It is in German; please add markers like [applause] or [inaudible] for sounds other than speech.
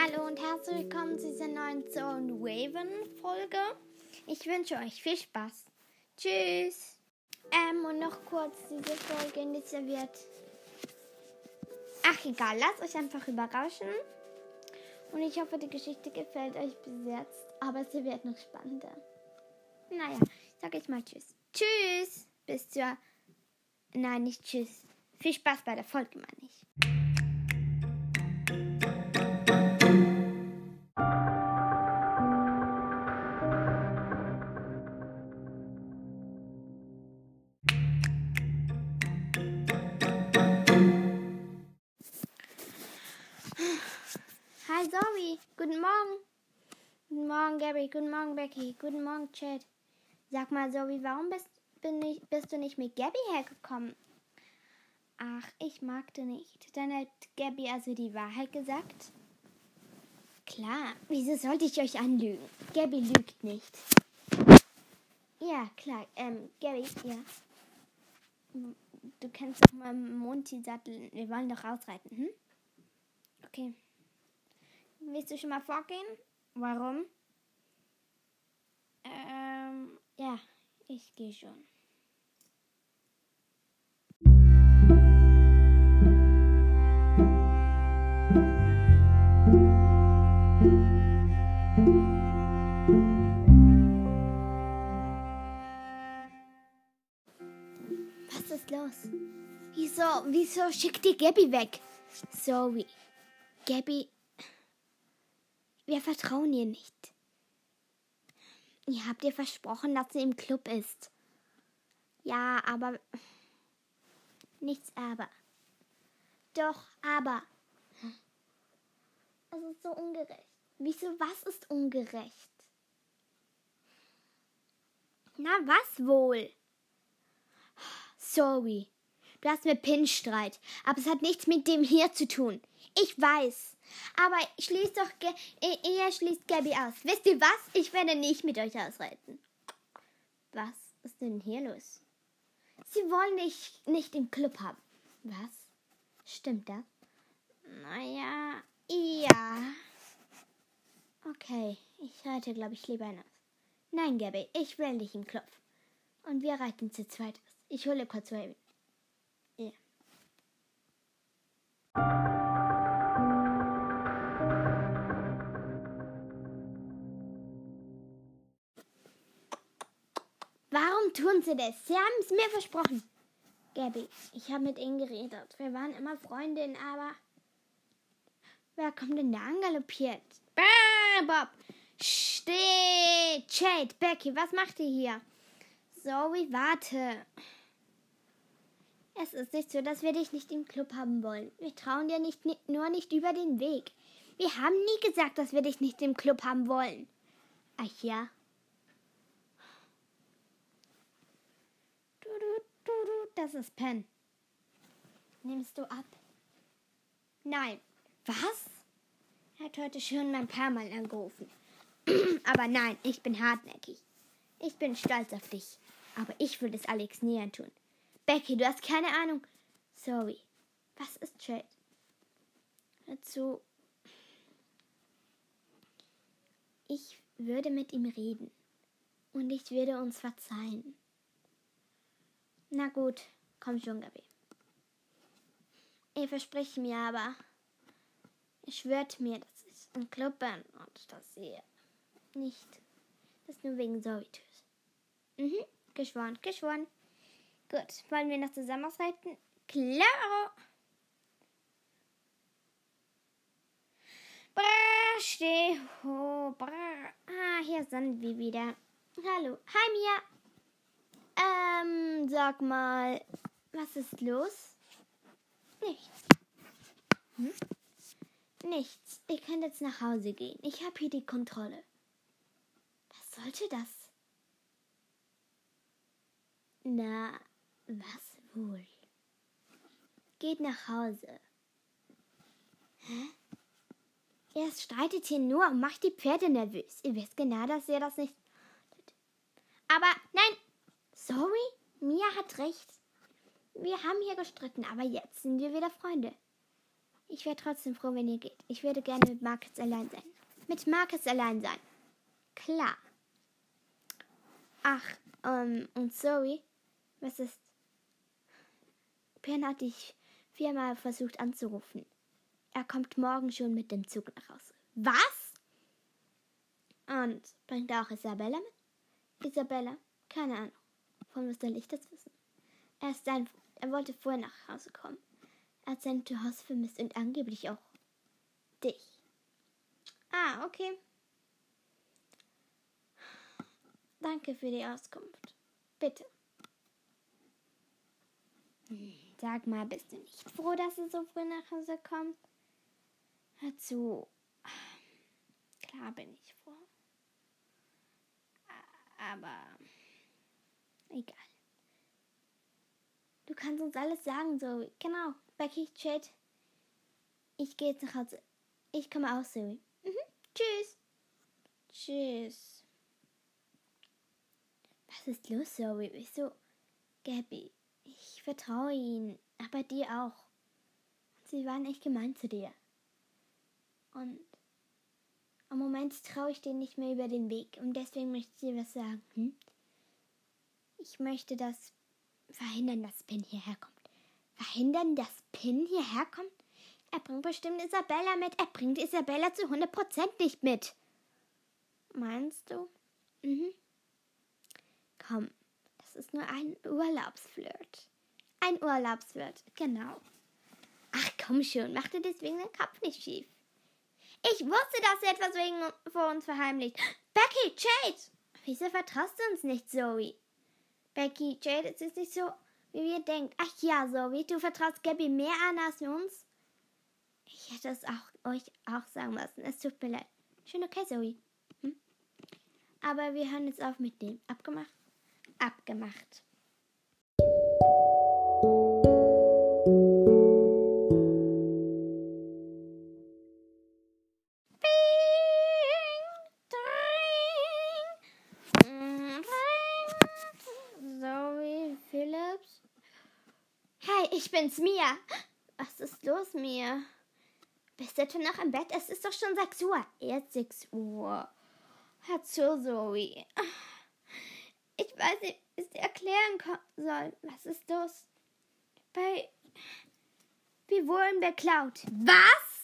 Hallo und herzlich willkommen zu dieser neuen Zone Raven Folge. Ich wünsche euch viel Spaß. Tschüss. Ähm, und noch kurz diese Folge nicht serviert. Ach egal, lasst euch einfach überraschen. Und ich hoffe, die Geschichte gefällt euch bis jetzt. Aber sie wird noch spannender. Naja, sag ich mal Tschüss. Tschüss. Bis zur. Nein, nicht Tschüss. Viel Spaß bei der Folge, meine ich. Hi Zoe, guten Morgen. Guten Morgen Gabby, guten Morgen Becky, guten Morgen Chad. Sag mal Zoe, warum bist, ich, bist du nicht mit Gabby hergekommen? Ach, ich mag du nicht. Dann hat Gabby also die Wahrheit gesagt? Klar, wieso sollte ich euch anlügen? Gabby lügt nicht. Ja, klar, ähm, Gabby, ja. Du kennst doch mal Monty-Sattel. Wir wollen doch rausreiten, hm? Okay. Willst du schon mal vorgehen? Warum? Ähm, ja, ich gehe schon. Was ist los? Wieso, wieso schickt die Gabby weg? Sorry. Gabby, wir vertrauen ihr nicht. Ihr habt ihr versprochen, dass sie im Club ist. Ja, aber. Nichts aber. Doch, aber. Es ist so ungerecht. Wieso, was ist ungerecht? Na, was wohl? Sorry. Du hast mit Pin Streit, aber es hat nichts mit dem hier zu tun. Ich weiß. Aber schließt doch, ihr schließt Gabby aus. Wisst ihr was? Ich werde nicht mit euch ausreiten. Was ist denn hier los? Sie wollen dich nicht im Club haben. Was? Stimmt das? Naja, ja. Okay, ich reite, glaube ich, lieber hinaus. Nein, Gabby, ich will dich im Club. Und wir reiten zu zweit aus. Ich hole kurz Raven. Tun sie das? Sie haben es mir versprochen. Gabby, ich habe mit ihnen geredet. Wir waren immer Freundinnen, aber. Wer kommt denn da angaloppiert? Bah, Bob! Steh! Jade, Becky, was macht ihr hier? Zoe, warte. Es ist nicht so, dass wir dich nicht im Club haben wollen. Wir trauen dir nicht, nur nicht über den Weg. Wir haben nie gesagt, dass wir dich nicht im Club haben wollen. Ach ja. Das ist Pen. Nimmst du ab? Nein. Was? Er hat heute schon ein paar Mal angerufen. [clears throat] Aber nein, ich bin hartnäckig. Ich bin stolz auf dich. Aber ich will es Alex nie antun. Becky, du hast keine Ahnung. Sorry. Was ist Jade? Dazu. Ich würde mit ihm reden. Und ich würde uns verzeihen. Na gut, komm schon, Gabi. Ihr verspricht mir aber, ihr schwört mir, dass ich im Club bin und dass ihr nicht das nur wegen tut. Mhm, geschworen, geschworen. Gut, wollen wir noch zusammen ausreiten? Klar! Steh ho, brr. Ah, hier sind wir wieder. Hallo. Hi, Mia. Ähm, sag mal, was ist los? Nichts. Hm? Nichts. Ihr könnt jetzt nach Hause gehen. Ich habe hier die Kontrolle. Was sollte das? Na, was wohl? Geht nach Hause. Hä? Ihr streitet hier nur und macht die Pferde nervös. Ihr wisst genau, dass ihr das nicht. Aber nein, Sorry, Mia hat recht. Wir haben hier gestritten, aber jetzt sind wir wieder Freunde. Ich wäre trotzdem froh, wenn ihr geht. Ich würde gerne mit Marcus allein sein. Mit Marcus allein sein. Klar. Ach, ähm, und Zoe, was ist? Ben hat dich viermal versucht anzurufen. Er kommt morgen schon mit dem Zug nach Hause. Was? Und bringt auch Isabella mit? Isabella? Keine Ahnung. Von soll ich das wissen? Er ist Freund. Er wollte vorher nach Hause kommen. Er hat sein Zuhause vermisst und angeblich auch dich. Ah, okay. Danke für die Auskunft. Bitte. Sag mal, bist du nicht froh, dass er so früh nach Hause kommt? Hör zu. Klar bin ich froh. Aber egal. Du kannst uns alles sagen, Zoe. Genau. Becky, Chat. Ich gehe jetzt nach Hause. Ich komme auch, Zoe. Mhm. Tschüss. Tschüss. Was ist los, Zoe? Wieso? Gabby, ich vertraue ihnen, aber dir auch. Sie waren echt gemein zu dir. Und im Moment traue ich dir nicht mehr über den Weg und deswegen möchte ich dir was sagen. Hm? Ich möchte das verhindern, dass Pin hierher kommt. Verhindern, dass Pin hierher kommt? Er bringt bestimmt Isabella mit. Er bringt Isabella zu 100% nicht mit. Meinst du? Mhm. Komm, das ist nur ein Urlaubsflirt. Ein Urlaubsflirt, genau. Ach komm schon, mach dir deswegen den Kopf nicht schief. Ich wusste, dass er etwas wegen vor uns verheimlicht. Becky, Jade! Wieso vertraust du uns nicht, Zoe? Becky, Jade, es ist nicht so, wie wir denken. Ach ja, Zoe, du vertraust Gabby mehr an als uns? Ich hätte es auch, euch auch sagen müssen. Es tut mir leid. Schön okay, Zoe. Hm? Aber wir hören jetzt auf mit dem. Abgemacht? Abgemacht. Ich bin's, Mia. Was ist los, Mia? Bist du noch im Bett? Es ist doch schon 6 Uhr. Erst 6 Uhr. Hör zu, Zoe. Ich weiß nicht, wie ich dir erklären soll. Was ist los? Bei. Wir wurden beklaut. Was?